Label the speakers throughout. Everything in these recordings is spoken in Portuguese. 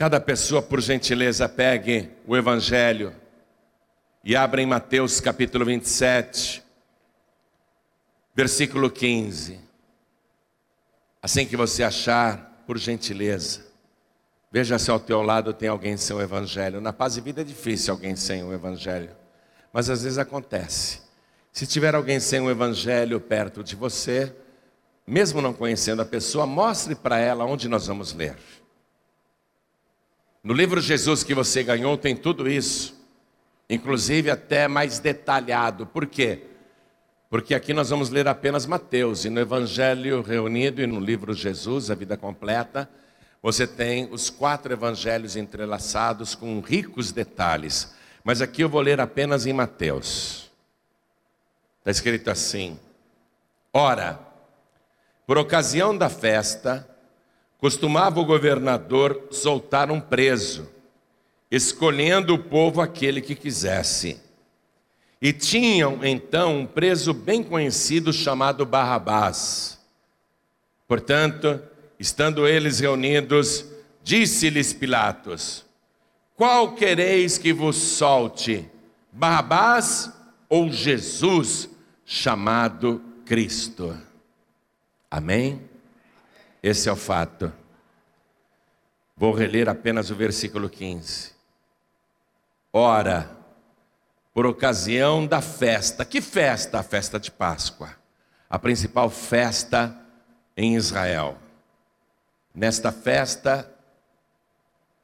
Speaker 1: Cada pessoa, por gentileza, pegue o Evangelho e abra em Mateus capítulo 27, versículo 15. Assim que você achar, por gentileza, veja se ao teu lado tem alguém sem o Evangelho. Na paz e vida é difícil alguém sem o Evangelho, mas às vezes acontece. Se tiver alguém sem o Evangelho perto de você, mesmo não conhecendo a pessoa, mostre para ela onde nós vamos ler. No livro Jesus que você ganhou tem tudo isso, inclusive até mais detalhado. Por quê? Porque aqui nós vamos ler apenas Mateus, e no Evangelho reunido e no livro Jesus, a vida completa, você tem os quatro evangelhos entrelaçados com ricos detalhes. Mas aqui eu vou ler apenas em Mateus. Está escrito assim: Ora, por ocasião da festa, Costumava o governador soltar um preso, escolhendo o povo aquele que quisesse. E tinham então um preso bem conhecido chamado Barrabás. Portanto, estando eles reunidos, disse-lhes Pilatos: Qual quereis que vos solte, Barrabás ou Jesus, chamado Cristo? Amém? Esse é o fato. Vou reler apenas o versículo 15. Ora, por ocasião da festa, que festa? A festa de Páscoa, a principal festa em Israel. Nesta festa,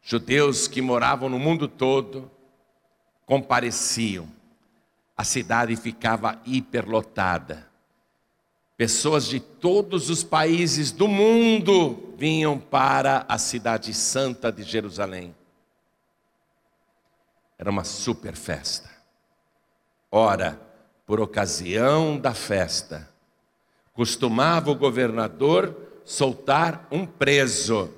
Speaker 1: judeus que moravam no mundo todo compareciam, a cidade ficava hiperlotada. Pessoas de todos os países do mundo vinham para a cidade santa de Jerusalém. Era uma super festa. Ora, por ocasião da festa, costumava o governador soltar um preso,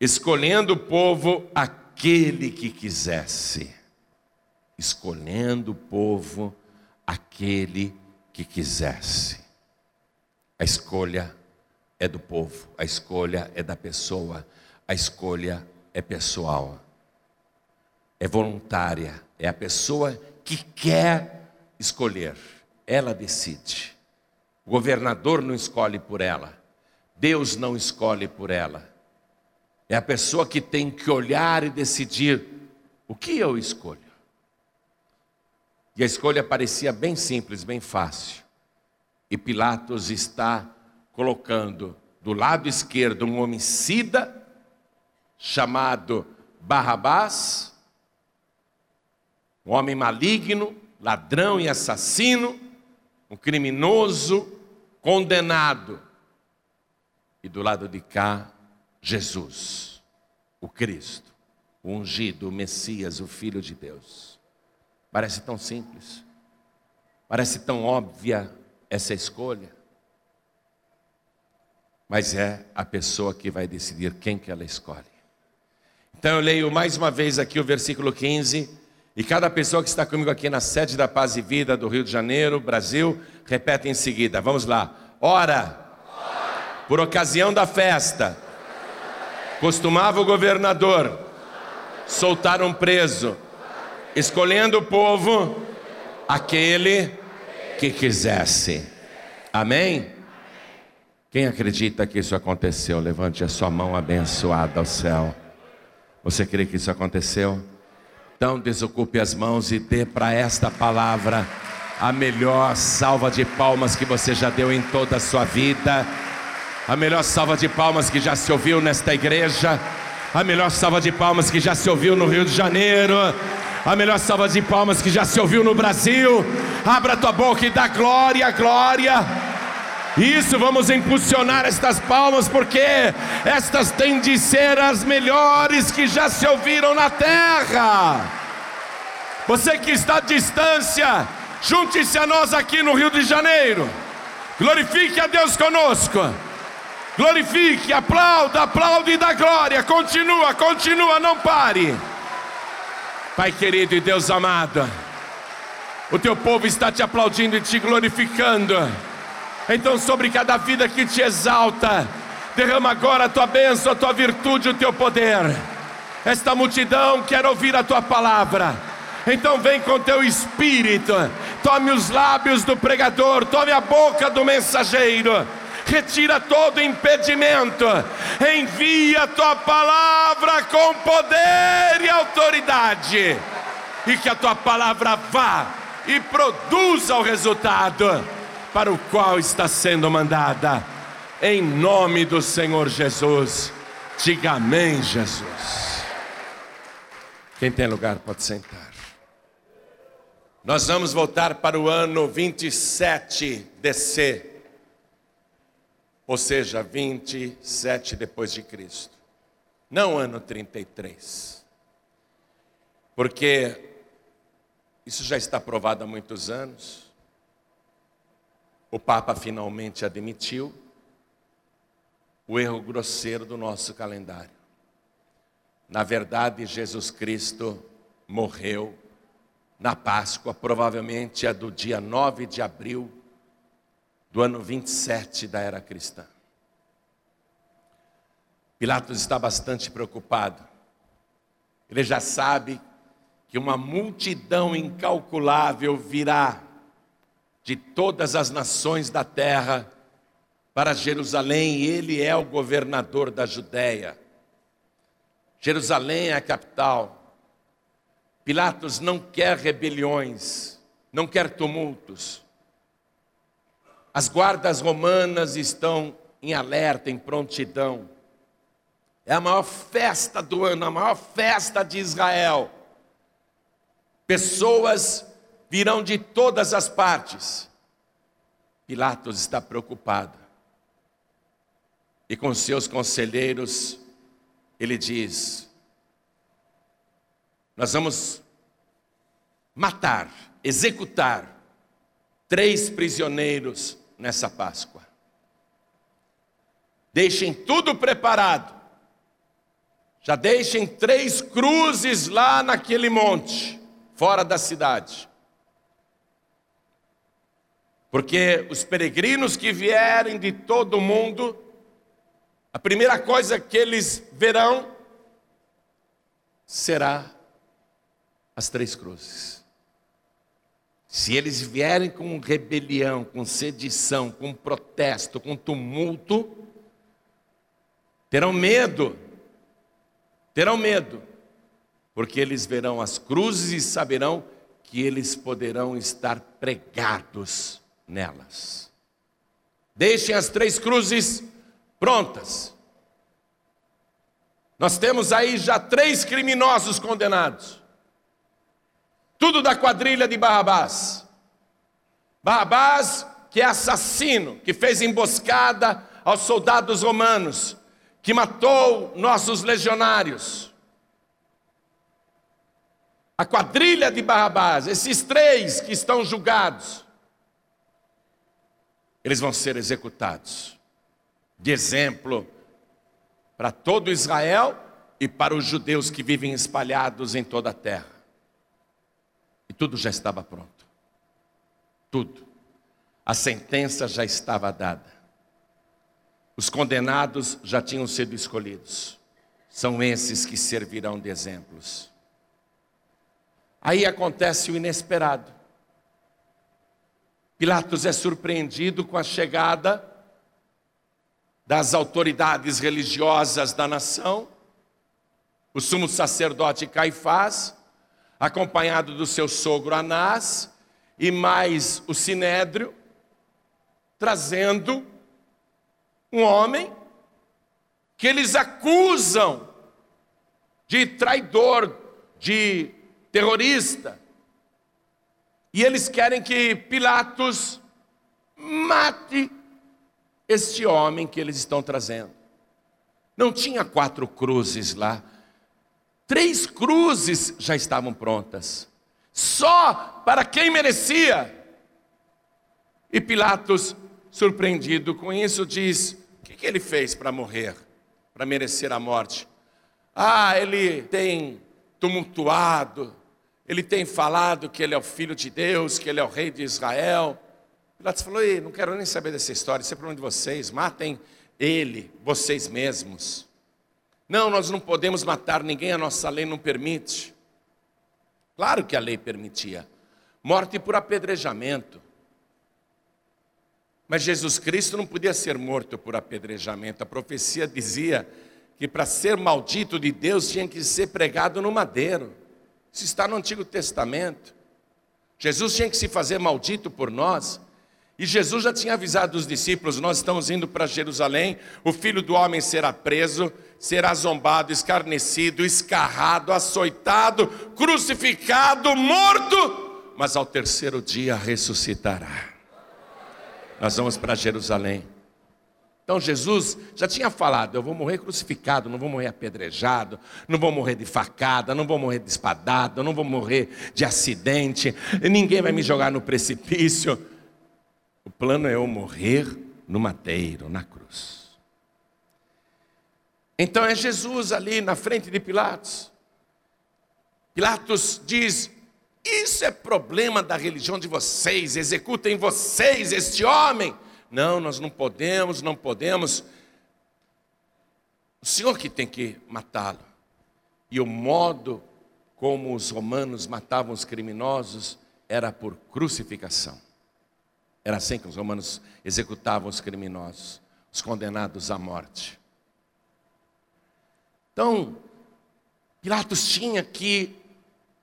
Speaker 1: escolhendo o povo aquele que quisesse. Escolhendo o povo aquele que quisesse. A escolha é do povo, a escolha é da pessoa, a escolha é pessoal. É voluntária, é a pessoa que quer escolher, ela decide. O governador não escolhe por ela, Deus não escolhe por ela. É a pessoa que tem que olhar e decidir o que eu escolho. E a escolha parecia bem simples, bem fácil. E Pilatos está colocando do lado esquerdo um homicida chamado Barrabás, um homem maligno, ladrão e assassino, um criminoso condenado. E do lado de cá, Jesus, o Cristo, o ungido, o Messias, o Filho de Deus. Parece tão simples, parece tão óbvia essa escolha. Mas é a pessoa que vai decidir quem que ela escolhe. Então eu leio mais uma vez aqui o versículo 15. E cada pessoa que está comigo aqui na sede da Paz e Vida do Rio de Janeiro, Brasil, repete em seguida. Vamos lá. Ora, por ocasião da festa, costumava o governador soltar um preso, escolhendo o povo aquele que quisesse. Amém? Quem acredita que isso aconteceu, levante a sua mão abençoada ao céu. Você crê que isso aconteceu? Então desocupe as mãos e dê para esta palavra a melhor salva de palmas que você já deu em toda a sua vida. A melhor salva de palmas que já se ouviu nesta igreja. A melhor salva de palmas que já se ouviu no Rio de Janeiro a melhor salva de palmas que já se ouviu no Brasil. Abra tua boca e dá glória, glória. Isso, vamos impulsionar estas palmas, porque estas têm de ser as melhores que já se ouviram na terra. Você que está à distância, junte-se a nós aqui no Rio de Janeiro. Glorifique a Deus conosco. Glorifique, aplauda, aplaude e dá glória. Continua, continua, não pare. Pai querido e Deus amado, o teu povo está te aplaudindo e te glorificando. Então, sobre cada vida que te exalta, derrama agora a tua bênção, a tua virtude, o teu poder. Esta multidão quer ouvir a tua palavra. Então vem com teu espírito, tome os lábios do pregador, tome a boca do mensageiro, retira todo impedimento, envia a tua palavra com poder e autoridade, e que a tua palavra vá e produza o resultado para o qual está sendo mandada, em nome do Senhor Jesus. Diga amém, Jesus. Quem tem lugar pode sentar. Nós vamos voltar para o ano 27 DC, ou seja, 27 depois de Cristo, não ano 33, porque isso já está provado há muitos anos. O Papa finalmente admitiu o erro grosseiro do nosso calendário. Na verdade, Jesus Cristo morreu na Páscoa, provavelmente é do dia 9 de abril do ano 27 da era cristã. Pilatos está bastante preocupado. Ele já sabe que uma multidão incalculável virá de todas as nações da terra para Jerusalém, e ele é o governador da Judéia. Jerusalém é a capital. Pilatos não quer rebeliões, não quer tumultos. As guardas romanas estão em alerta, em prontidão. É a maior festa do ano, a maior festa de Israel. Pessoas virão de todas as partes. Pilatos está preocupado. E com seus conselheiros, ele diz: nós vamos matar, executar três prisioneiros nessa Páscoa. Deixem tudo preparado. Já deixem três cruzes lá naquele monte, fora da cidade. Porque os peregrinos que vierem de todo o mundo, a primeira coisa que eles verão será as três cruzes. Se eles vierem com rebelião, com sedição, com protesto, com tumulto, terão medo, terão medo, porque eles verão as cruzes e saberão que eles poderão estar pregados nelas. Deixem as três cruzes prontas. Nós temos aí já três criminosos condenados. Tudo da quadrilha de Barrabás. Barrabás, que é assassino, que fez emboscada aos soldados romanos, que matou nossos legionários. A quadrilha de Barrabás, esses três que estão julgados, eles vão ser executados, de exemplo para todo Israel e para os judeus que vivem espalhados em toda a terra. E tudo já estava pronto. Tudo. A sentença já estava dada. Os condenados já tinham sido escolhidos. São esses que servirão de exemplos. Aí acontece o inesperado. Pilatos é surpreendido com a chegada das autoridades religiosas da nação, o sumo sacerdote Caifás, acompanhado do seu sogro Anás e mais o sinédrio, trazendo um homem que eles acusam de traidor, de terrorista. E eles querem que Pilatos mate este homem que eles estão trazendo. Não tinha quatro cruzes lá, Três cruzes já estavam prontas, só para quem merecia. E Pilatos, surpreendido com isso, diz: O que, que ele fez para morrer, para merecer a morte? Ah, ele tem tumultuado, ele tem falado que ele é o filho de Deus, que ele é o rei de Israel. Pilatos falou: Ei, não quero nem saber dessa história, isso é problema de vocês, matem ele, vocês mesmos. Não, nós não podemos matar ninguém, a nossa lei não permite. Claro que a lei permitia. Morte por apedrejamento. Mas Jesus Cristo não podia ser morto por apedrejamento. A profecia dizia que para ser maldito de Deus tinha que ser pregado no madeiro. Isso está no Antigo Testamento. Jesus tinha que se fazer maldito por nós. E Jesus já tinha avisado os discípulos: nós estamos indo para Jerusalém, o filho do homem será preso, será zombado, escarnecido, escarrado, açoitado, crucificado, morto, mas ao terceiro dia ressuscitará. Nós vamos para Jerusalém. Então Jesus já tinha falado: eu vou morrer crucificado, não vou morrer apedrejado, não vou morrer de facada, não vou morrer de espadada, não vou morrer de acidente, ninguém vai me jogar no precipício. O plano é eu morrer no madeiro, na cruz. Então é Jesus ali na frente de Pilatos. Pilatos diz: Isso é problema da religião de vocês, executem vocês este homem. Não, nós não podemos, não podemos. O Senhor que tem que matá-lo. E o modo como os romanos matavam os criminosos era por crucificação. Era assim que os romanos executavam os criminosos, os condenados à morte. Então, Pilatos tinha que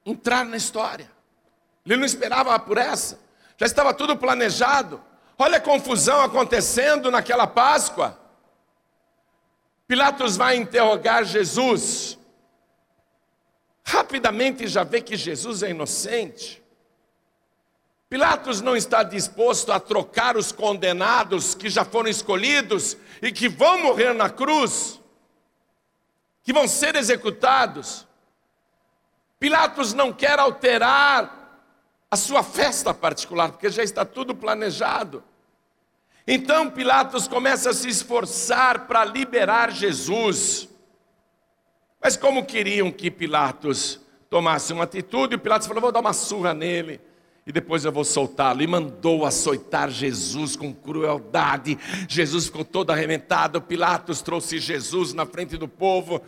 Speaker 1: entrar na história. Ele não esperava por essa. Já estava tudo planejado. Olha a confusão acontecendo naquela Páscoa. Pilatos vai interrogar Jesus. Rapidamente já vê que Jesus é inocente. Pilatos não está disposto a trocar os condenados que já foram escolhidos e que vão morrer na cruz que vão ser executados. Pilatos não quer alterar a sua festa particular, porque já está tudo planejado. Então Pilatos começa a se esforçar para liberar Jesus. Mas como queriam que Pilatos tomasse uma atitude, Pilatos falou: vou dar uma surra nele e depois eu vou soltá-lo. E mandou açoitar Jesus com crueldade. Jesus ficou todo arrebentado. Pilatos trouxe Jesus na frente do povo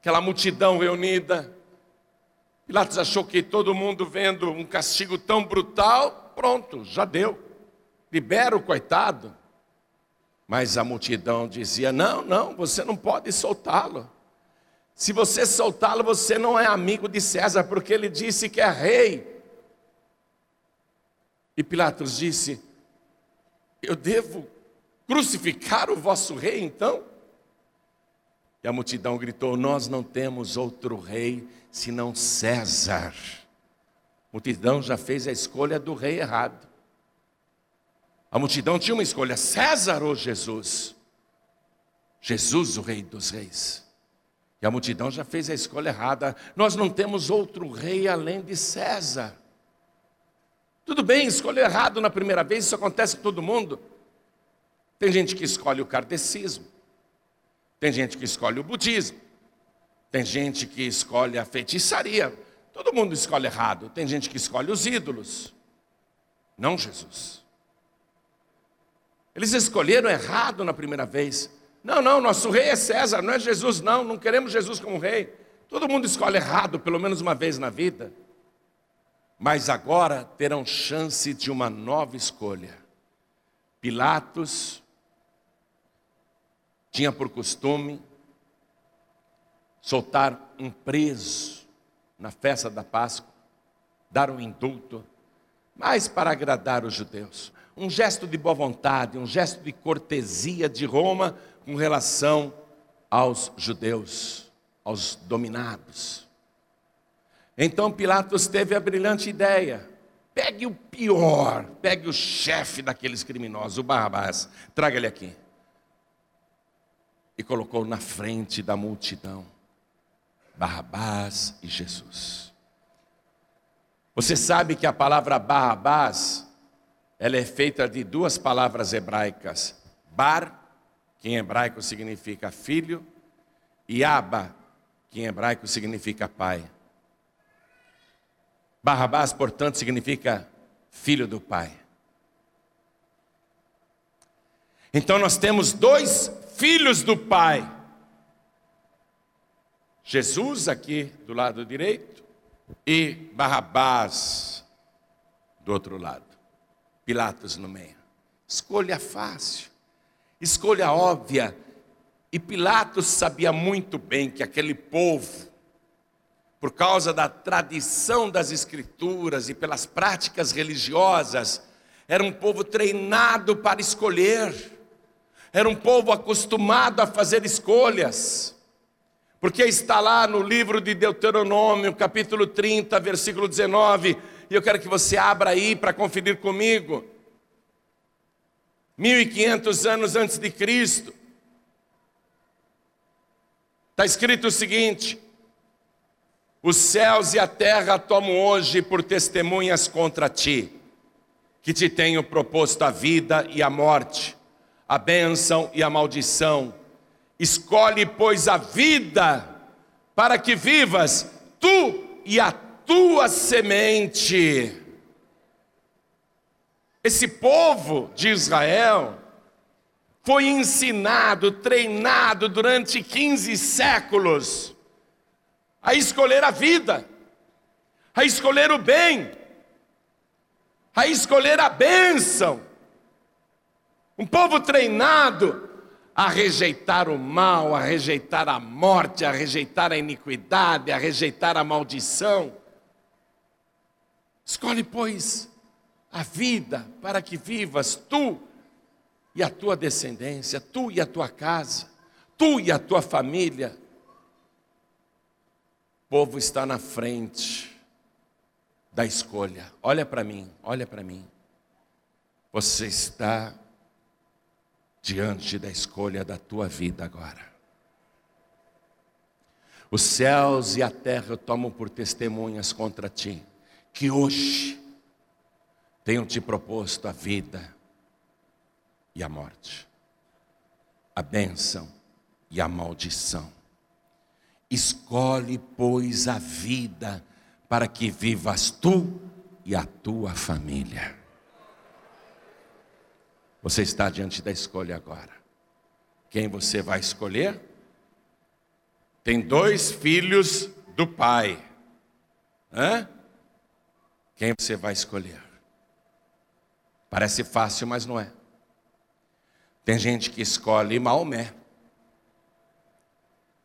Speaker 1: aquela multidão reunida. Pilatos achou que todo mundo vendo um castigo tão brutal, pronto, já deu. Libera o coitado. Mas a multidão dizia: Não, não, você não pode soltá-lo. Se você soltá-lo, você não é amigo de César, porque ele disse que é rei. E Pilatos disse: Eu devo crucificar o vosso rei então? A multidão gritou: Nós não temos outro rei senão César. A multidão já fez a escolha do rei errado. A multidão tinha uma escolha: César ou Jesus? Jesus, o rei dos reis. E a multidão já fez a escolha errada. Nós não temos outro rei além de César. Tudo bem, escolher errado na primeira vez, isso acontece com todo mundo. Tem gente que escolhe o kardecismo. Tem gente que escolhe o budismo. Tem gente que escolhe a feitiçaria. Todo mundo escolhe errado. Tem gente que escolhe os ídolos. Não Jesus. Eles escolheram errado na primeira vez. Não, não, nosso rei é César, não é Jesus, não. Não queremos Jesus como rei. Todo mundo escolhe errado pelo menos uma vez na vida. Mas agora terão chance de uma nova escolha. Pilatos tinha por costume soltar um preso na festa da Páscoa, dar um indulto, mas para agradar os judeus. Um gesto de boa vontade, um gesto de cortesia de Roma com relação aos judeus, aos dominados. Então Pilatos teve a brilhante ideia: pegue o pior, pegue o chefe daqueles criminosos, o Barrabás, traga ele aqui colocou na frente da multidão Barrabás e Jesus. Você sabe que a palavra Barrabás, ela é feita de duas palavras hebraicas. Bar, que em hebraico significa filho, e Aba, que em hebraico significa pai. Barrabás, portanto, significa filho do pai. Então nós temos dois filhos do Pai. Jesus aqui do lado direito e Barrabás do outro lado. Pilatos no meio. Escolha fácil, escolha óbvia. E Pilatos sabia muito bem que aquele povo, por causa da tradição das Escrituras e pelas práticas religiosas, era um povo treinado para escolher, era um povo acostumado a fazer escolhas, porque está lá no livro de Deuteronômio, capítulo 30, versículo 19, e eu quero que você abra aí para conferir comigo. 1500 anos antes de Cristo, está escrito o seguinte: os céus e a terra tomam hoje por testemunhas contra ti, que te tenho proposto a vida e a morte, a bênção e a maldição. Escolhe, pois, a vida, para que vivas, tu e a tua semente. Esse povo de Israel foi ensinado, treinado durante 15 séculos a escolher a vida, a escolher o bem, a escolher a bênção. Um povo treinado a rejeitar o mal, a rejeitar a morte, a rejeitar a iniquidade, a rejeitar a maldição. Escolhe, pois, a vida para que vivas tu e a tua descendência, tu e a tua casa, tu e a tua família o povo está na frente da escolha. Olha para mim, olha para mim. Você está diante da escolha da tua vida agora. Os céus e a terra tomam por testemunhas contra ti, que hoje tenho te proposto a vida e a morte, a bênção e a maldição. Escolhe, pois, a vida para que vivas tu e a tua família. Você está diante da escolha agora. Quem você vai escolher? Tem dois filhos do pai. Hã? Quem você vai escolher? Parece fácil, mas não é. Tem gente que escolhe Maomé.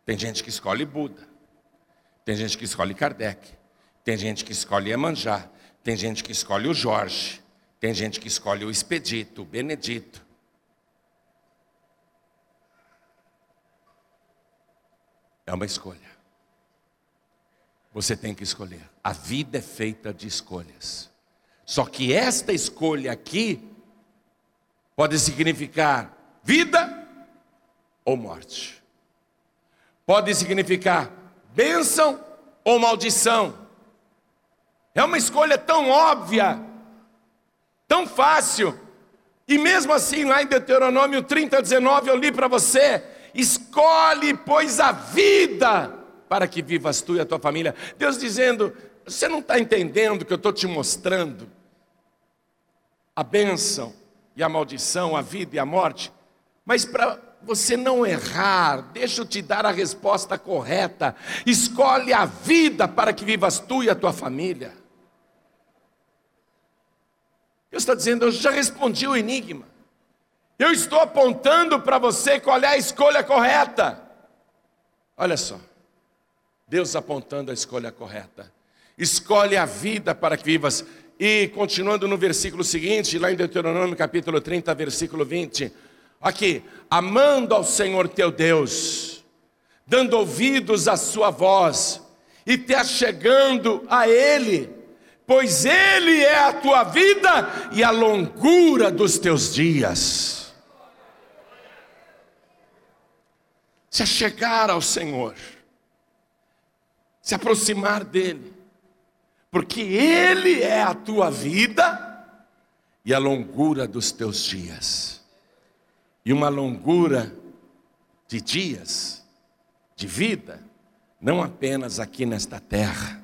Speaker 1: Tem gente que escolhe Buda. Tem gente que escolhe Kardec. Tem gente que escolhe Emanjá. Tem gente que escolhe o Jorge. Tem gente que escolhe o Expedito, o Benedito. É uma escolha. Você tem que escolher. A vida é feita de escolhas. Só que esta escolha aqui pode significar vida ou morte pode significar bênção ou maldição. É uma escolha tão óbvia, tão fácil. E mesmo assim, lá em Deuteronômio 30, 19, eu li para você: escolhe, pois, a vida para que vivas tu e a tua família. Deus dizendo: você não está entendendo o que eu estou te mostrando? A bênção e a maldição, a vida e a morte. Mas para você não errar, deixa eu te dar a resposta correta. Escolhe a vida para que vivas tu e a tua família. Está dizendo, eu já respondi o enigma. Eu estou apontando para você qual é a escolha correta. Olha só, Deus apontando a escolha correta. Escolhe a vida para que vivas. E continuando no versículo seguinte, lá em Deuteronômio capítulo 30, versículo 20 Aqui, amando ao Senhor teu Deus, dando ouvidos à sua voz e te achegando a Ele, pois Ele é a tua vida e a longura dos teus dias. Se achegar ao Senhor, se aproximar dEle, porque Ele é a tua vida e a longura dos teus dias e uma longura de dias, de vida, não apenas aqui nesta terra,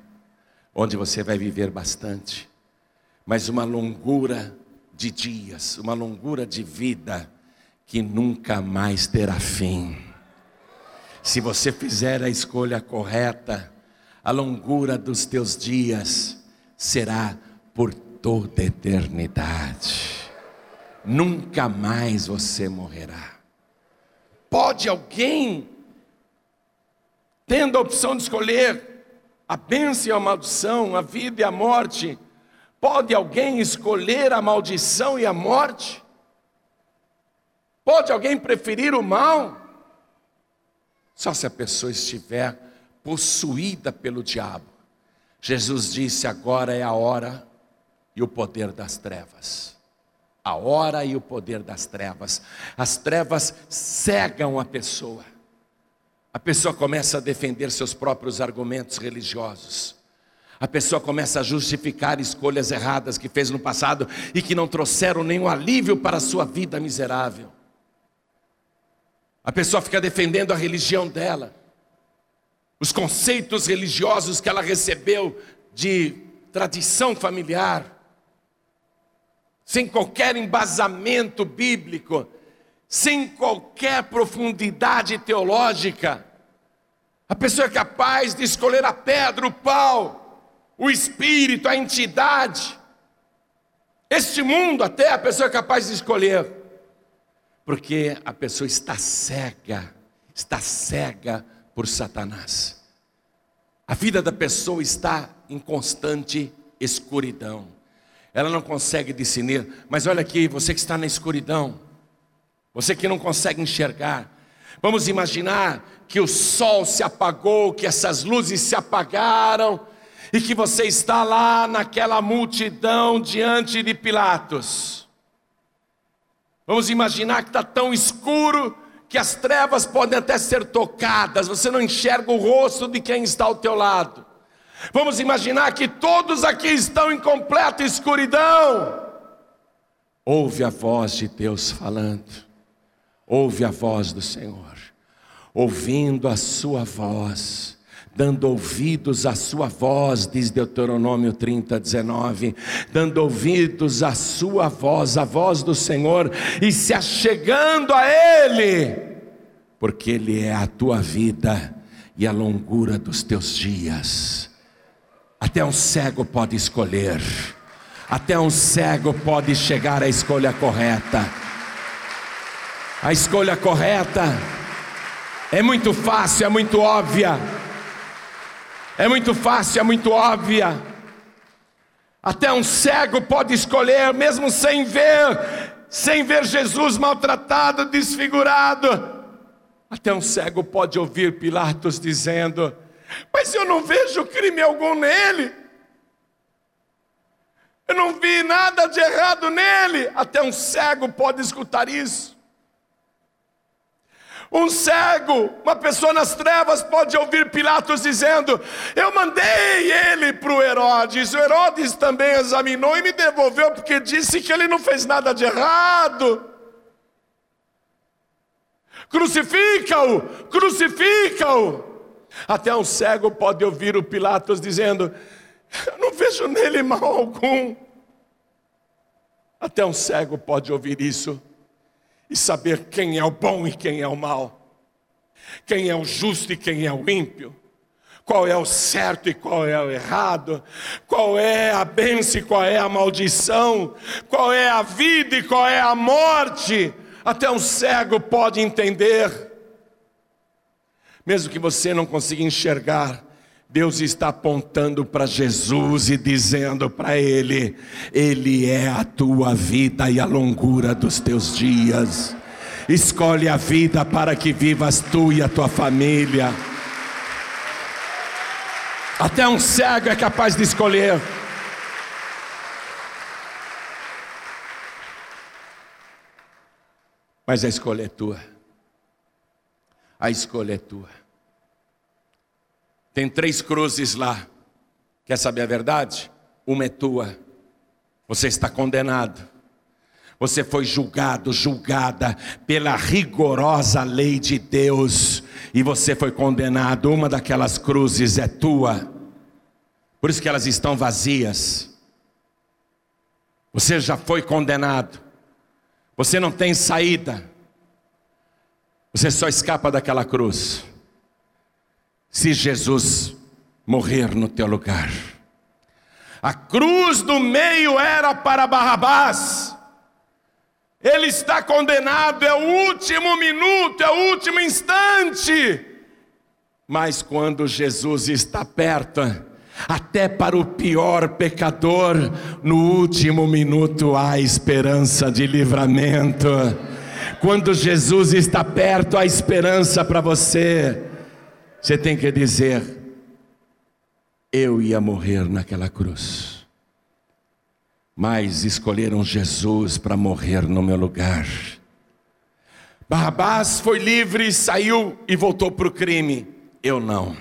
Speaker 1: onde você vai viver bastante, mas uma longura de dias, uma longura de vida que nunca mais terá fim. Se você fizer a escolha correta, a longura dos teus dias será por toda eternidade. Nunca mais você morrerá. Pode alguém, tendo a opção de escolher a bênção e a maldição, a vida e a morte, pode alguém escolher a maldição e a morte? Pode alguém preferir o mal? Só se a pessoa estiver possuída pelo diabo. Jesus disse: agora é a hora e o poder das trevas. A hora e o poder das trevas. As trevas cegam a pessoa. A pessoa começa a defender seus próprios argumentos religiosos. A pessoa começa a justificar escolhas erradas que fez no passado e que não trouxeram nenhum alívio para a sua vida miserável. A pessoa fica defendendo a religião dela, os conceitos religiosos que ela recebeu de tradição familiar, sem qualquer embasamento bíblico, sem qualquer profundidade teológica. A pessoa é capaz de escolher a pedra, o pau, o espírito, a entidade. Este mundo, até a pessoa é capaz de escolher porque a pessoa está cega, está cega por Satanás. A vida da pessoa está em constante escuridão. Ela não consegue discernir, mas olha aqui, você que está na escuridão, você que não consegue enxergar, vamos imaginar que o sol se apagou, que essas luzes se apagaram, e que você está lá naquela multidão diante de Pilatos. Vamos imaginar que está tão escuro que as trevas podem até ser tocadas, você não enxerga o rosto de quem está ao teu lado. Vamos imaginar que todos aqui estão em completa escuridão. Ouve a voz de Deus falando, ouve a voz do Senhor, ouvindo a sua voz dando ouvidos à sua voz, diz Deuteronômio 30, 19, dando ouvidos à sua voz, a voz do Senhor, e se achegando a Ele, porque Ele é a tua vida e a longura dos teus dias. Até um cego pode escolher, até um cego pode chegar à escolha correta. A escolha correta é muito fácil, é muito óbvia é muito fácil, é muito óbvia. Até um cego pode escolher, mesmo sem ver, sem ver Jesus maltratado, desfigurado. Até um cego pode ouvir Pilatos dizendo: Mas eu não vejo crime algum nele. Eu não vi nada de errado nele. Até um cego pode escutar isso. Um cego, uma pessoa nas trevas pode ouvir Pilatos dizendo: Eu mandei ele para o Herodes. O Herodes também examinou e me devolveu porque disse que ele não fez nada de errado. Crucifica-o, crucifica-o. Até um cego pode ouvir o Pilatos dizendo: Eu não vejo nele mal algum. Até um cego pode ouvir isso e saber quem é o bom e quem é o mal, quem é o justo e quem é o ímpio, qual é o certo e qual é o errado, qual é a bênção e qual é a maldição, qual é a vida e qual é a morte. Até um cego pode entender, mesmo que você não consiga enxergar. Deus está apontando para Jesus e dizendo para Ele: Ele é a tua vida e a longura dos teus dias. Escolhe a vida para que vivas tu e a tua família. Até um cego é capaz de escolher. Mas a escolha é tua. A escolha é tua. Tem três cruzes lá. Quer saber a verdade? Uma é tua. Você está condenado. Você foi julgado, julgada pela rigorosa lei de Deus. E você foi condenado. Uma daquelas cruzes é tua. Por isso que elas estão vazias. Você já foi condenado. Você não tem saída. Você só escapa daquela cruz se Jesus morrer no teu lugar. A cruz do meio era para Barrabás. Ele está condenado, é o último minuto, é o último instante. Mas quando Jesus está perto, até para o pior pecador, no último minuto há esperança de livramento. Quando Jesus está perto, há esperança para você. Você tem que dizer: Eu ia morrer naquela cruz, mas escolheram Jesus para morrer no meu lugar. Barrabás foi livre, saiu e voltou para o crime. Eu não.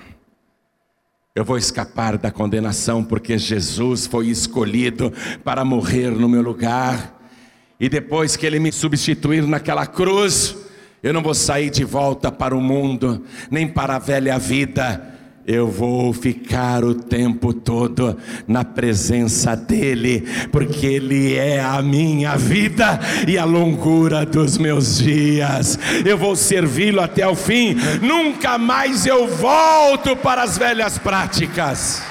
Speaker 1: Eu vou escapar da condenação porque Jesus foi escolhido para morrer no meu lugar. E depois que ele me substituir naquela cruz, eu não vou sair de volta para o mundo, nem para a velha vida. Eu vou ficar o tempo todo na presença dEle, porque Ele é a minha vida e a longura dos meus dias. Eu vou servi-lo até o fim, nunca mais eu volto para as velhas práticas.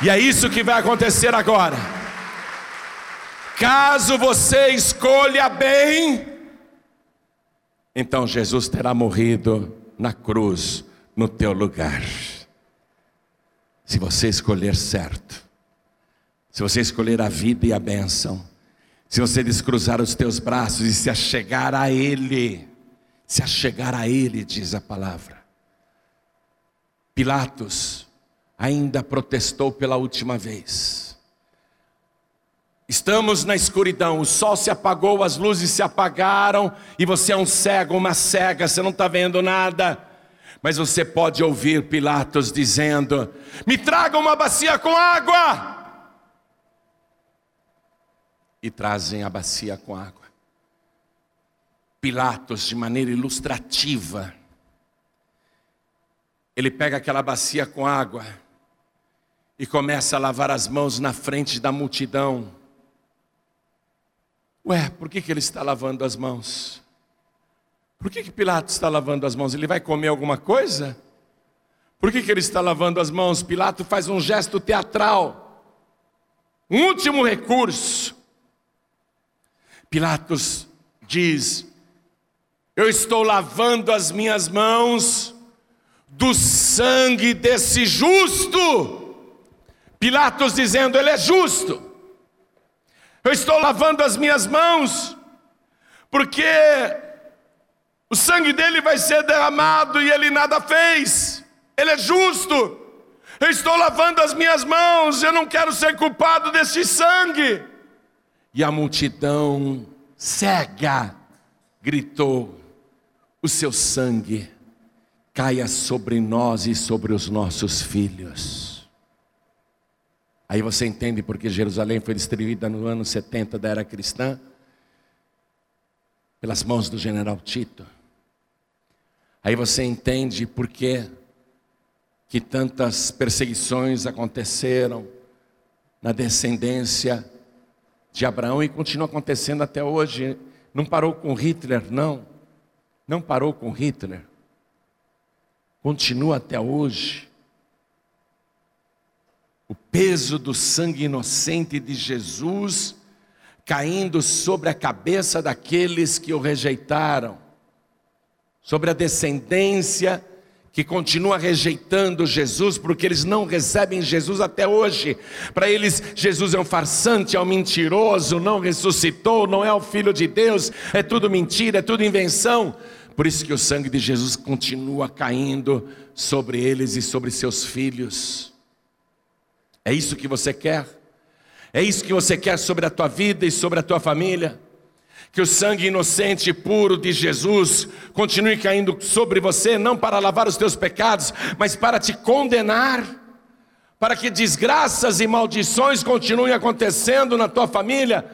Speaker 1: E é isso que vai acontecer agora. Caso você escolha bem, então Jesus terá morrido na cruz no teu lugar. Se você escolher certo, se você escolher a vida e a bênção, se você descruzar os teus braços e se achegar a Ele, se achegar a Ele, diz a palavra. Pilatos ainda protestou pela última vez. Estamos na escuridão, o sol se apagou, as luzes se apagaram, e você é um cego, uma cega, você não está vendo nada. Mas você pode ouvir Pilatos dizendo: Me traga uma bacia com água. E trazem a bacia com água. Pilatos, de maneira ilustrativa, ele pega aquela bacia com água e começa a lavar as mãos na frente da multidão Ué, por que, que ele está lavando as mãos? Por que, que Pilatos está lavando as mãos? Ele vai comer alguma coisa? Por que, que ele está lavando as mãos? Pilatos faz um gesto teatral, um último recurso. Pilatos diz: Eu estou lavando as minhas mãos do sangue desse justo. Pilatos dizendo: Ele é justo. Eu estou lavando as minhas mãos, porque o sangue dele vai ser derramado e ele nada fez. Ele é justo. Eu estou lavando as minhas mãos, eu não quero ser culpado desse sangue. E a multidão cega gritou: O seu sangue caia sobre nós e sobre os nossos filhos. Aí você entende porque Jerusalém foi destruída no ano 70 da era cristã, pelas mãos do general Tito. Aí você entende por que que tantas perseguições aconteceram na descendência de Abraão e continua acontecendo até hoje. Não parou com Hitler, não. Não parou com Hitler. Continua até hoje o peso do sangue inocente de Jesus caindo sobre a cabeça daqueles que o rejeitaram, sobre a descendência que continua rejeitando Jesus, porque eles não recebem Jesus até hoje. Para eles, Jesus é um farsante, é um mentiroso, não ressuscitou, não é o filho de Deus, é tudo mentira, é tudo invenção. Por isso que o sangue de Jesus continua caindo sobre eles e sobre seus filhos. É isso que você quer? É isso que você quer sobre a tua vida e sobre a tua família? Que o sangue inocente e puro de Jesus continue caindo sobre você, não para lavar os teus pecados, mas para te condenar, para que desgraças e maldições continuem acontecendo na tua família,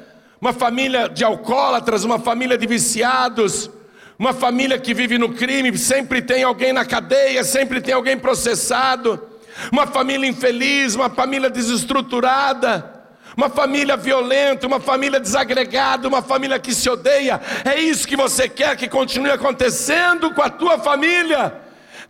Speaker 1: uma família de alcoólatras, uma família de viciados, uma família que vive no crime, sempre tem alguém na cadeia, sempre tem alguém processado uma família infeliz, uma família desestruturada, uma família violenta, uma família desagregada, uma família que se odeia. É isso que você quer que continue acontecendo com a tua família?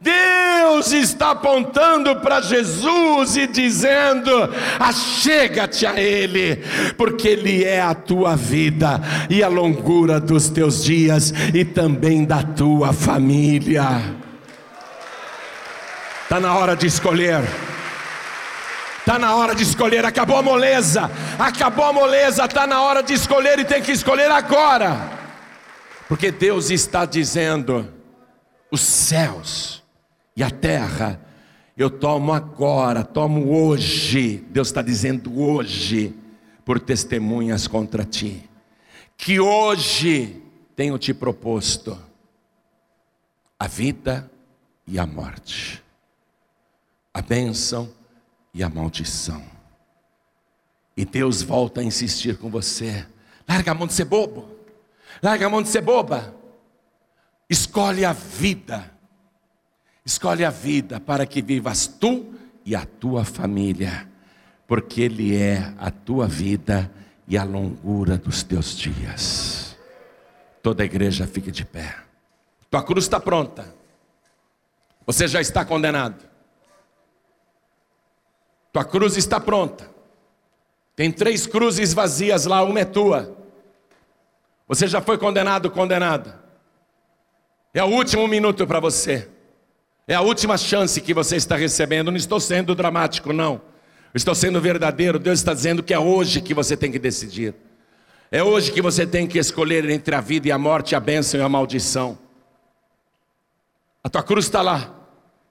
Speaker 1: Deus está apontando para Jesus e dizendo: achega-te a Ele, porque Ele é a tua vida e a longura dos teus dias e também da tua família. Está na hora de escolher. Está na hora de escolher, acabou a moleza, acabou a moleza, está na hora de escolher e tem que escolher agora, porque Deus está dizendo: os céus e a terra, eu tomo agora, tomo hoje, Deus está dizendo hoje, por testemunhas contra ti, que hoje tenho te proposto a vida e a morte, a bênção e a maldição. E Deus volta a insistir com você: larga a mão de ser bobo, larga a mão de ser boba, escolhe a vida, escolhe a vida para que vivas tu e a tua família, porque Ele é a tua vida e a longura dos teus dias. Toda a igreja fique de pé. Tua cruz está pronta. Você já está condenado. Tua cruz está pronta. Tem três cruzes vazias lá, uma é tua. Você já foi condenado, condenada. É o último minuto para você. É a última chance que você está recebendo. Não estou sendo dramático, não. Estou sendo verdadeiro. Deus está dizendo que é hoje que você tem que decidir. É hoje que você tem que escolher entre a vida e a morte, a bênção e a maldição. A tua cruz está lá.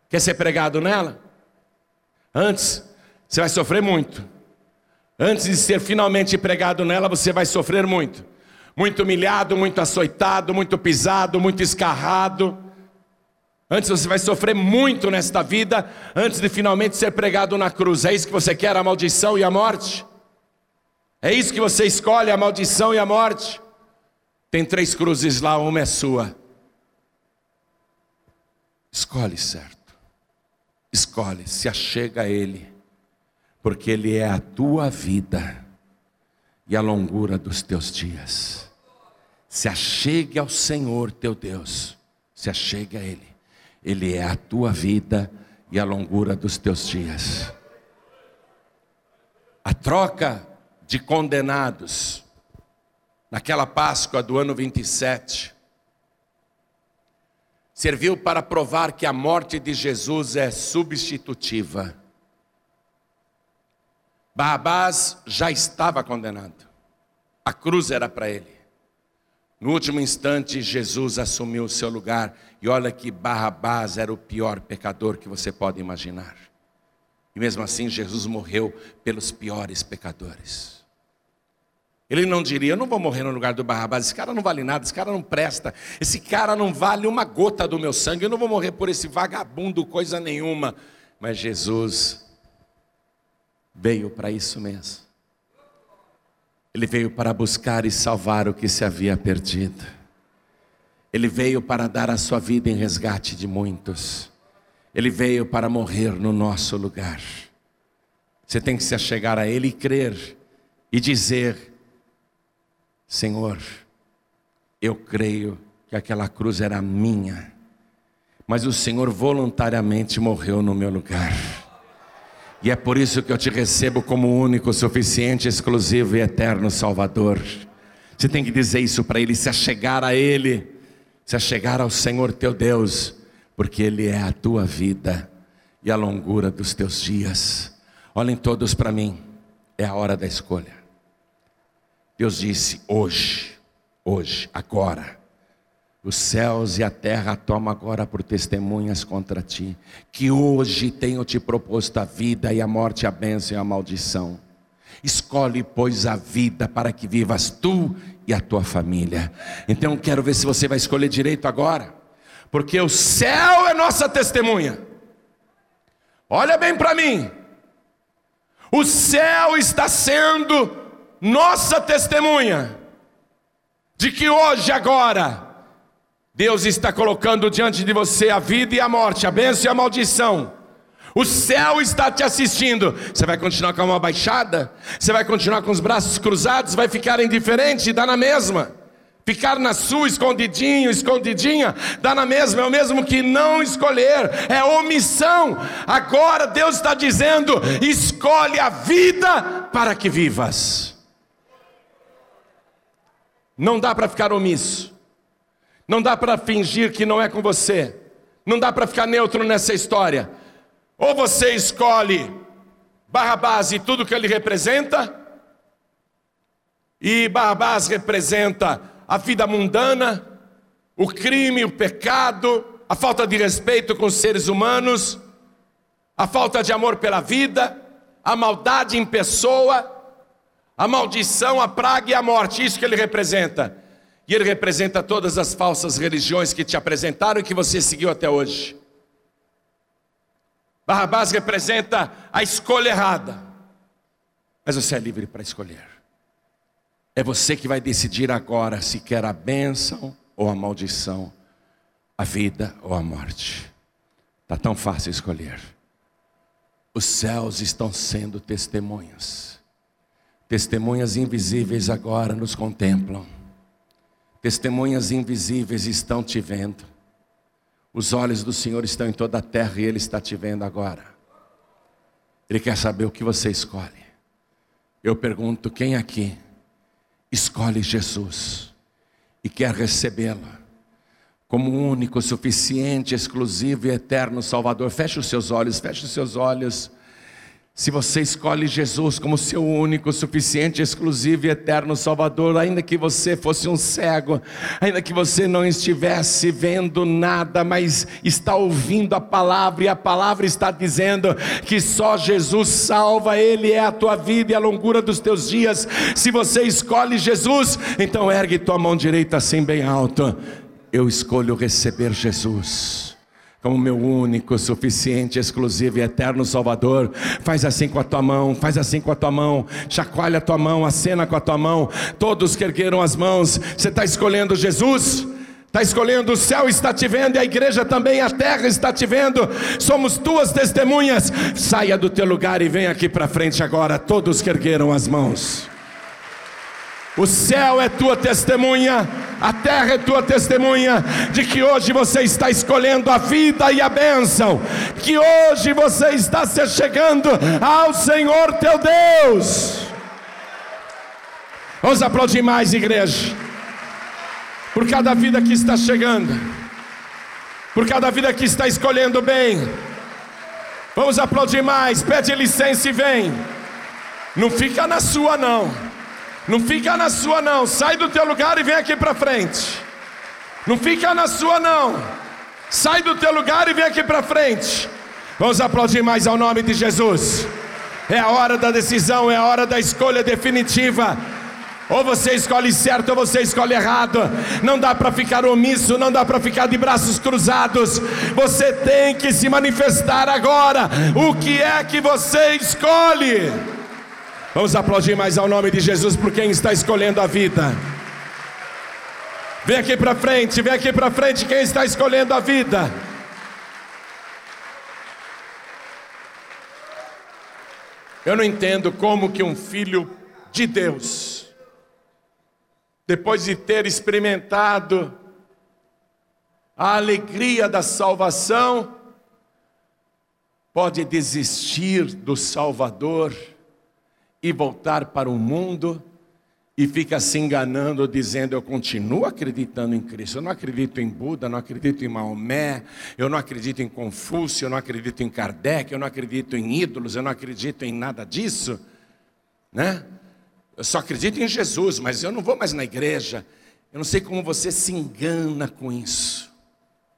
Speaker 1: Quer ser pregado nela? Antes, você vai sofrer muito. Antes de ser finalmente pregado nela, você vai sofrer muito. Muito humilhado, muito açoitado, muito pisado, muito escarrado. Antes você vai sofrer muito nesta vida, antes de finalmente ser pregado na cruz. É isso que você quer, a maldição e a morte? É isso que você escolhe, a maldição e a morte? Tem três cruzes lá, uma é sua. Escolhe certo. Escolhe, se achega a Ele porque Ele é a tua vida e a longura dos teus dias. Se achegue ao Senhor teu Deus, se achegue a Ele, Ele é a tua vida e a longura dos teus dias. A troca de condenados, naquela Páscoa do ano 27, serviu para provar que a morte de Jesus é substitutiva Barrabás já estava condenado. A cruz era para ele. No último instante, Jesus assumiu o seu lugar. E olha que Barrabás era o pior pecador que você pode imaginar. E mesmo assim, Jesus morreu pelos piores pecadores. Ele não diria: Eu não vou morrer no lugar do Barrabás. Esse cara não vale nada, esse cara não presta. Esse cara não vale uma gota do meu sangue. Eu não vou morrer por esse vagabundo, coisa nenhuma. Mas Jesus veio para isso mesmo. Ele veio para buscar e salvar o que se havia perdido. Ele veio para dar a sua vida em resgate de muitos. Ele veio para morrer no nosso lugar. Você tem que se achegar a Ele e crer e dizer: Senhor, eu creio que aquela cruz era minha, mas o Senhor voluntariamente morreu no meu lugar. E é por isso que eu te recebo como único, suficiente, exclusivo e eterno Salvador. Você tem que dizer isso para Ele, se achegar a Ele, se achegar ao Senhor teu Deus, porque Ele é a tua vida e a longura dos teus dias. Olhem todos para mim, é a hora da escolha. Deus disse: hoje, hoje, agora. Os céus e a terra tomam agora por testemunhas contra ti, que hoje tenho te proposto a vida e a morte, a bênção e a maldição. Escolhe, pois, a vida para que vivas tu e a tua família. Então quero ver se você vai escolher direito agora, porque o céu é nossa testemunha. Olha bem para mim. O céu está sendo nossa testemunha de que hoje agora Deus está colocando diante de você a vida e a morte, a bênção e a maldição. O céu está te assistindo. Você vai continuar com a mão baixada? Você vai continuar com os braços cruzados? Vai ficar indiferente? Dá na mesma. Ficar na sua, escondidinho, escondidinha, dá na mesma, é o mesmo que não escolher, é omissão. Agora Deus está dizendo: escolhe a vida para que vivas. Não dá para ficar omisso, não dá para fingir que não é com você, não dá para ficar neutro nessa história. Ou você escolhe Barrabás e tudo que ele representa, e Barrabás representa a vida mundana, o crime, o pecado, a falta de respeito com os seres humanos, a falta de amor pela vida, a maldade em pessoa, a maldição, a praga e a morte, isso que ele representa. E ele representa todas as falsas religiões que te apresentaram e que você seguiu até hoje. Barrabás representa a escolha errada. Mas você é livre para escolher. É você que vai decidir agora se quer a bênção ou a maldição, a vida ou a morte. Está tão fácil escolher. Os céus estão sendo testemunhas. Testemunhas invisíveis agora nos contemplam. Testemunhas invisíveis estão te vendo. Os olhos do Senhor estão em toda a terra e Ele está te vendo agora. Ele quer saber o que você escolhe. Eu pergunto: quem aqui escolhe Jesus e quer recebê-lo como único, suficiente, exclusivo e eterno Salvador? Feche os seus olhos, feche os seus olhos. Se você escolhe Jesus como seu único, suficiente, exclusivo e eterno Salvador, ainda que você fosse um cego, ainda que você não estivesse vendo nada, mas está ouvindo a palavra, e a palavra está dizendo que só Jesus salva, Ele é a tua vida e a longura dos teus dias. Se você escolhe Jesus, então ergue tua mão direita assim bem alto. Eu escolho receber Jesus como meu único, suficiente, exclusivo e eterno Salvador. Faz assim com a tua mão, faz assim com a tua mão, chacoalha a tua mão, acena com a tua mão. Todos que ergueram as mãos, você está escolhendo Jesus? Está escolhendo, o céu está te vendo e a igreja também, a terra está te vendo. Somos tuas testemunhas. Saia do teu lugar e vem aqui para frente agora, todos que ergueram as mãos. O céu é tua testemunha, a terra é tua testemunha de que hoje você está escolhendo a vida e a bênção, que hoje você está se chegando ao Senhor teu Deus. Vamos aplaudir mais, igreja, por cada vida que está chegando, por cada vida que está escolhendo bem. Vamos aplaudir mais, pede licença e vem. Não fica na sua, não. Não fica na sua não. Sai do teu lugar e vem aqui para frente. Não fica na sua não. Sai do teu lugar e vem aqui para frente. Vamos aplaudir mais ao nome de Jesus. É a hora da decisão, é a hora da escolha definitiva. Ou você escolhe certo ou você escolhe errado. Não dá para ficar omisso, não dá para ficar de braços cruzados. Você tem que se manifestar agora. O que é que você escolhe? Vamos aplaudir mais ao nome de Jesus por quem está escolhendo a vida. Vem aqui para frente, vem aqui para frente quem está escolhendo a vida. Eu não entendo como que um filho de Deus, depois de ter experimentado a alegria da salvação, pode desistir do Salvador e voltar para o mundo e fica se enganando, dizendo: Eu continuo acreditando em Cristo. Eu não acredito em Buda, não acredito em Maomé, eu não acredito em Confúcio, eu não acredito em Kardec, eu não acredito em ídolos, eu não acredito em nada disso, né? Eu só acredito em Jesus, mas eu não vou mais na igreja. Eu não sei como você se engana com isso.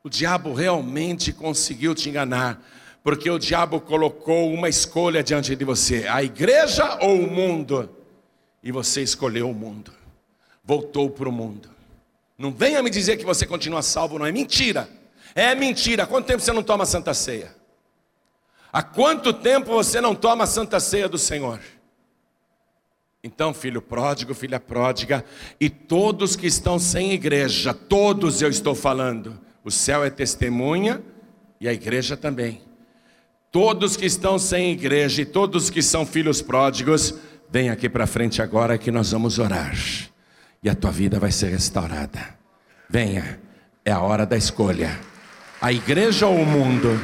Speaker 1: O diabo realmente conseguiu te enganar porque o diabo colocou uma escolha diante de você: a igreja ou o mundo? E você escolheu o mundo, voltou para o mundo. Não venha me dizer que você continua salvo, não é mentira. É mentira. Há quanto tempo você não toma santa ceia? Há quanto tempo você não toma a santa ceia do Senhor? Então, filho pródigo, filha pródiga, e todos que estão sem igreja, todos eu estou falando, o céu é testemunha e a igreja também. Todos que estão sem igreja e todos que são filhos pródigos, vem aqui para frente agora que nós vamos orar. E a tua vida vai ser restaurada. Venha, é a hora da escolha. A igreja ou o mundo?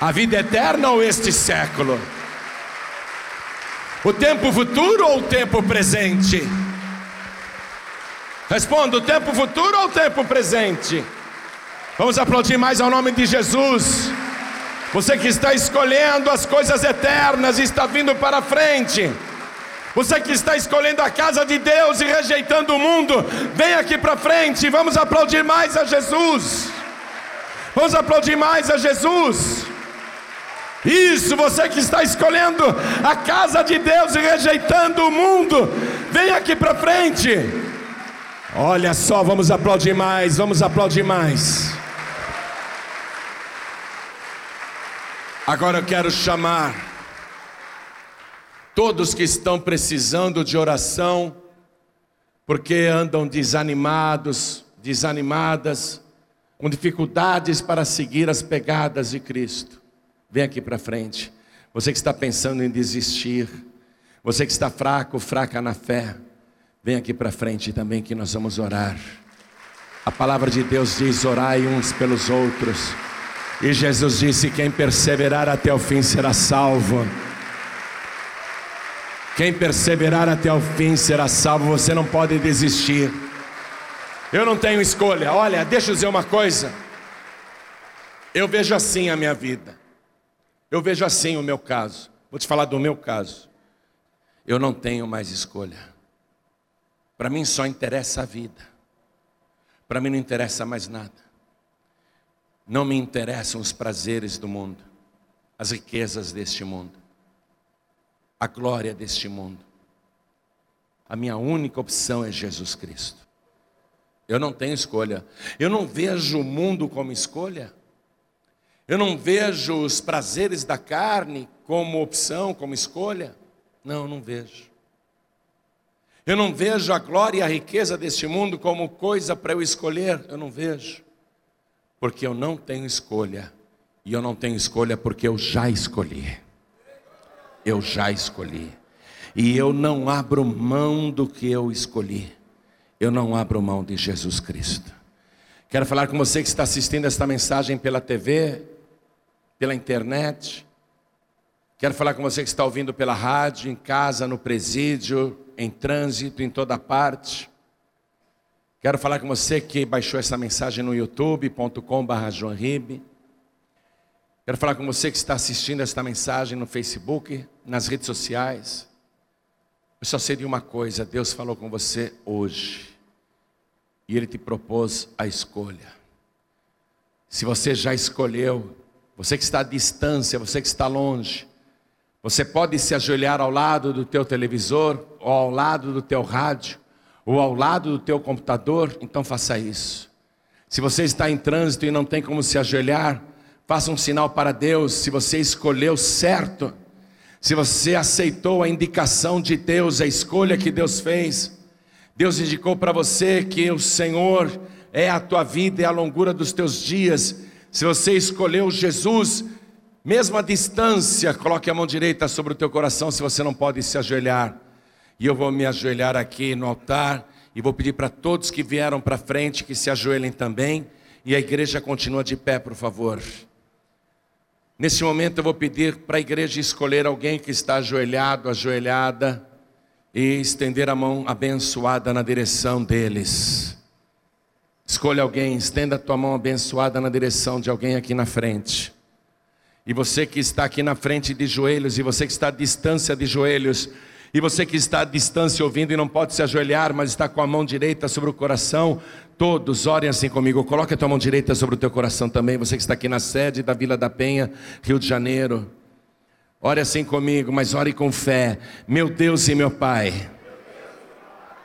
Speaker 1: A vida eterna ou este século? O tempo futuro ou o tempo presente? Responda: o tempo futuro ou o tempo presente? Vamos aplaudir mais ao nome de Jesus. Você que está escolhendo as coisas eternas e está vindo para frente. Você que está escolhendo a casa de Deus e rejeitando o mundo, vem aqui para frente. Vamos aplaudir mais a Jesus. Vamos aplaudir mais a Jesus. Isso, você que está escolhendo a casa de Deus e rejeitando o mundo, vem aqui para frente. Olha só, vamos aplaudir mais, vamos aplaudir mais. Agora eu quero chamar todos que estão precisando de oração, porque andam desanimados, desanimadas, com dificuldades para seguir as pegadas de Cristo. Vem aqui para frente. Você que está pensando em desistir, você que está fraco, fraca na fé, vem aqui para frente também que nós vamos orar. A palavra de Deus diz: orai uns pelos outros. E Jesus disse: quem perseverar até o fim será salvo. Quem perseverar até o fim será salvo. Você não pode desistir. Eu não tenho escolha. Olha, deixa eu dizer uma coisa. Eu vejo assim a minha vida. Eu vejo assim o meu caso. Vou te falar do meu caso. Eu não tenho mais escolha. Para mim só interessa a vida. Para mim não interessa mais nada. Não me interessam os prazeres do mundo, as riquezas deste mundo, a glória deste mundo. A minha única opção é Jesus Cristo. Eu não tenho escolha. Eu não vejo o mundo como escolha. Eu não vejo os prazeres da carne como opção, como escolha. Não, não vejo. Eu não vejo a glória e a riqueza deste mundo como coisa para eu escolher. Eu não vejo. Porque eu não tenho escolha. E eu não tenho escolha porque eu já escolhi. Eu já escolhi. E eu não abro mão do que eu escolhi. Eu não abro mão de Jesus Cristo. Quero falar com você que está assistindo esta mensagem pela TV, pela internet. Quero falar com você que está ouvindo pela rádio, em casa, no presídio, em trânsito, em toda parte. Quero falar com você que baixou essa mensagem no youtube.com.br. Quero falar com você que está assistindo esta mensagem no Facebook, nas redes sociais. Eu só sei de uma coisa: Deus falou com você hoje. E Ele te propôs a escolha. Se você já escolheu, você que está à distância, você que está longe, você pode se ajoelhar ao lado do teu televisor, ou ao lado do teu rádio, ou ao lado do teu computador, então faça isso. Se você está em trânsito e não tem como se ajoelhar, faça um sinal para Deus, se você escolheu certo, se você aceitou a indicação de Deus, a escolha que Deus fez, Deus indicou para você que o Senhor é a tua vida e a longura dos teus dias, se você escolheu Jesus, mesmo à distância, coloque a mão direita sobre o teu coração se você não pode se ajoelhar. E eu vou me ajoelhar aqui no altar e vou pedir para todos que vieram para frente que se ajoelhem também. E a igreja continua de pé, por favor. Nesse momento eu vou pedir para a igreja escolher alguém que está ajoelhado, ajoelhada, e estender a mão abençoada na direção deles. Escolha alguém, estenda a tua mão abençoada na direção de alguém aqui na frente. E você que está aqui na frente de joelhos, e você que está à distância de joelhos, e você que está à distância ouvindo e não pode se ajoelhar, mas está com a mão direita sobre o coração, todos orem assim comigo. Coloque a tua mão direita sobre o teu coração também. Você que está aqui na sede da Vila da Penha, Rio de Janeiro. Ore assim comigo, mas ore com fé. Meu Deus e meu Pai.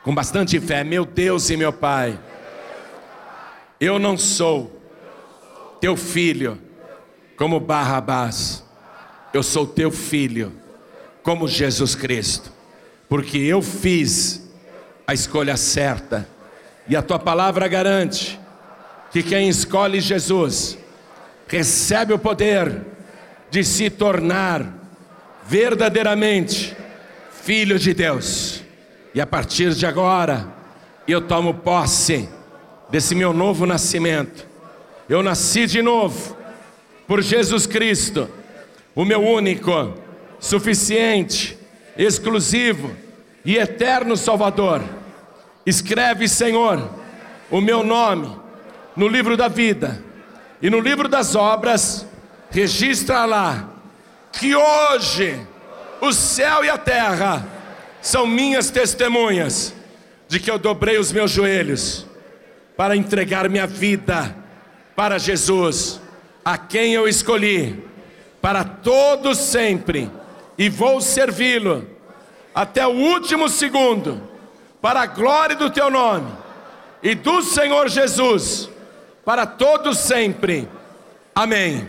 Speaker 1: Com bastante fé, meu Deus e meu Pai eu não sou teu filho como Barrabás. Eu sou teu filho como Jesus Cristo. Porque eu fiz a escolha certa. E a tua palavra garante que quem escolhe Jesus recebe o poder de se tornar verdadeiramente filho de Deus. E a partir de agora, eu tomo posse desse meu novo nascimento. Eu nasci de novo por Jesus Cristo, o meu único, suficiente, exclusivo e eterno Salvador. Escreve, Senhor, o meu nome no livro da vida e no livro das obras, registra lá que hoje o céu e a terra são minhas testemunhas de que eu dobrei os meus joelhos para entregar minha vida para Jesus, a quem eu escolhi para todos sempre, e vou servi-lo até o último segundo, para a glória do teu nome e do Senhor Jesus, para todos sempre. Amém.